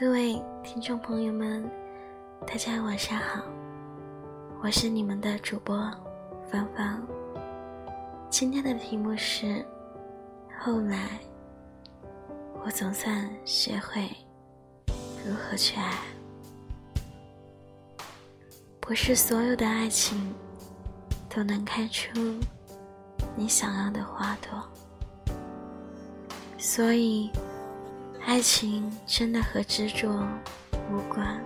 各位听众朋友们，大家晚上好，我是你们的主播芳芳。今天的题目是：后来，我总算学会如何去爱。不是所有的爱情都能开出你想要的花朵，所以。爱情真的和执着无关。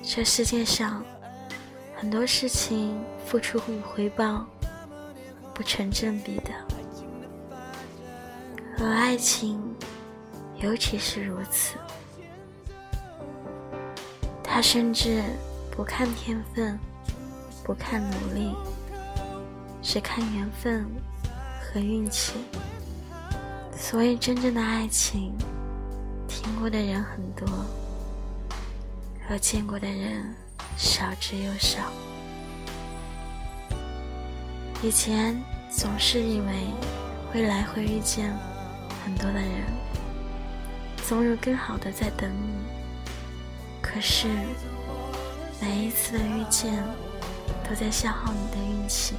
这世界上很多事情付出与回报不成正比的，而爱情尤其是如此。他甚至不看天分，不看努力，只看缘分和运气。所以，真正的爱情，听过的人很多，而见过的人少之又少。以前总是以为未来会遇见很多的人，总有更好的在等你。可是，每一次的遇见，都在消耗你的运气，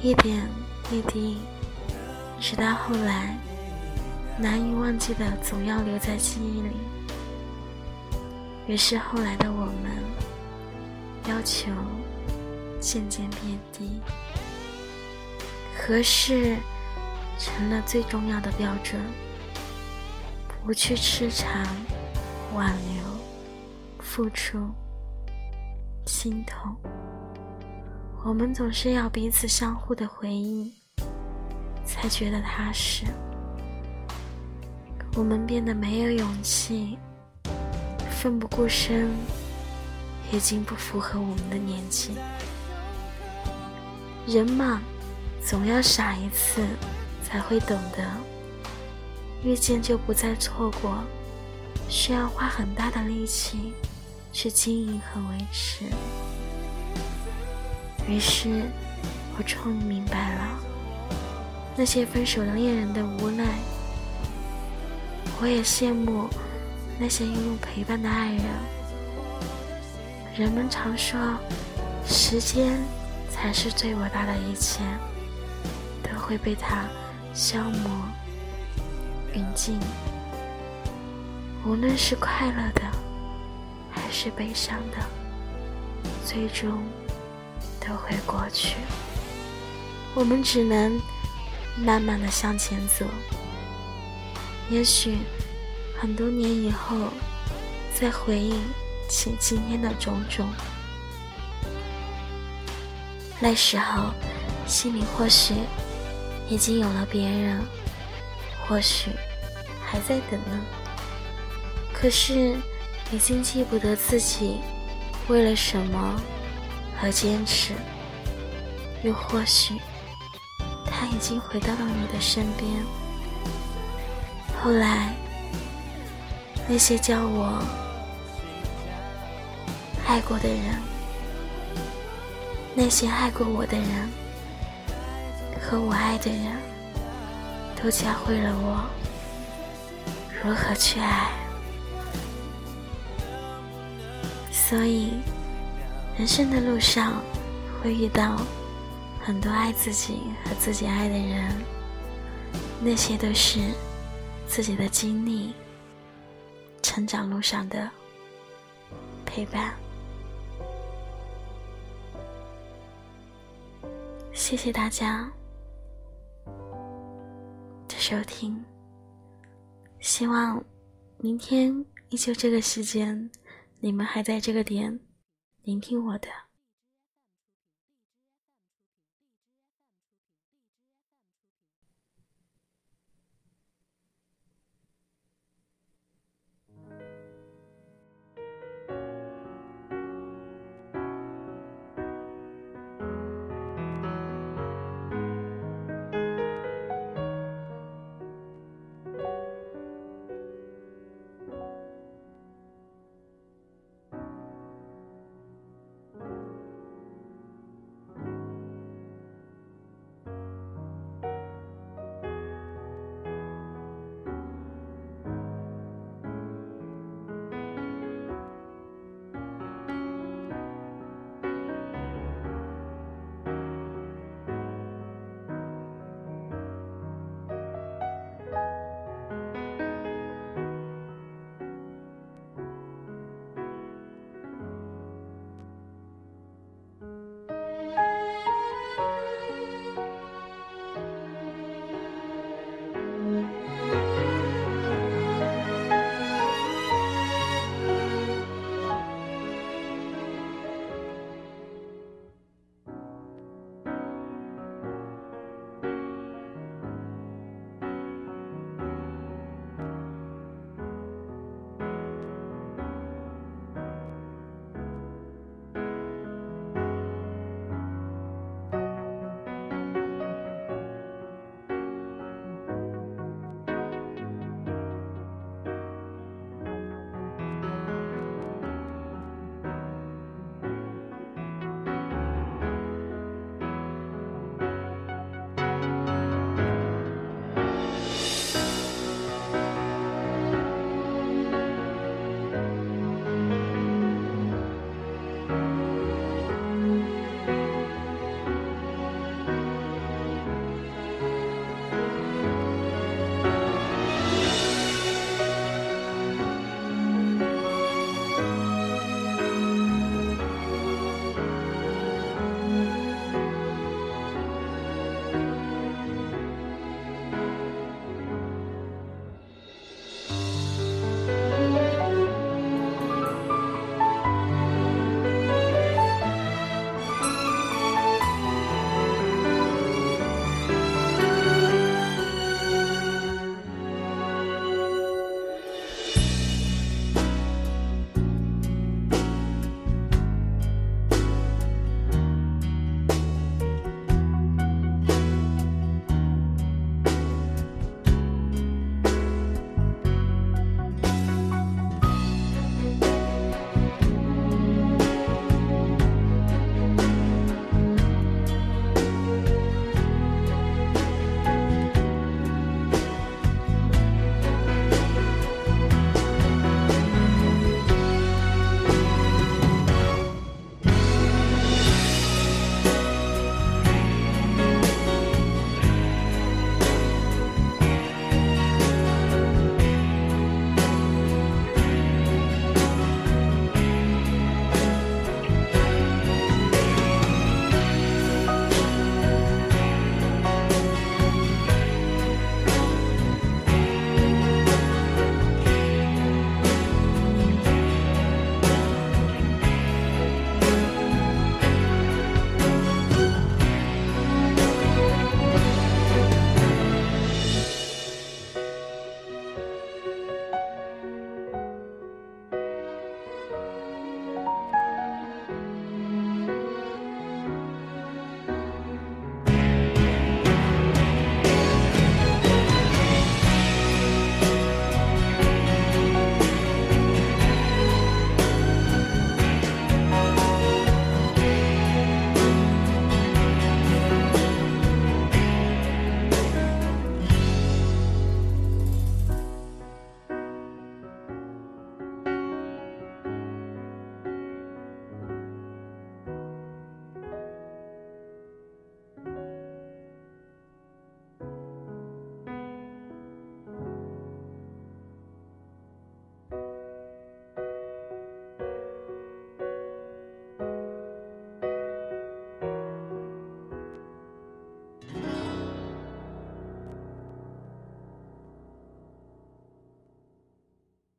一点一滴。直到后来，难以忘记的总要留在记忆里。于是后来的我们，要求渐渐变低。合适成了最重要的标准，不去痴缠、挽留、付出、心痛。我们总是要彼此相互的回应。才觉得踏实。我们变得没有勇气，奋不顾身，已经不符合我们的年纪。人嘛，总要傻一次，才会懂得，遇见就不再错过，需要花很大的力气去经营和维持。于是，我终于明白了。那些分手的恋人的无奈，我也羡慕那些拥有陪伴的爱人。人们常说，时间才是最伟大的一切，都会被它消磨殆尽。无论是快乐的，还是悲伤的，最终都会过去。我们只能。慢慢的向前走，也许很多年以后，再回忆起今天的种种，那时候心里或许已经有了别人，或许还在等呢。可是已经记不得自己为了什么而坚持，又或许。他已经回到了你的身边。后来，那些叫我爱过的人，那些爱过我的人，和我爱的人，都教会了我如何去爱。所以，人生的路上会遇到。很多爱自己和自己爱的人，那些都是自己的经历，成长路上的陪伴。谢谢大家的收听，希望明天依旧这个时间，你们还在这个点聆听我的。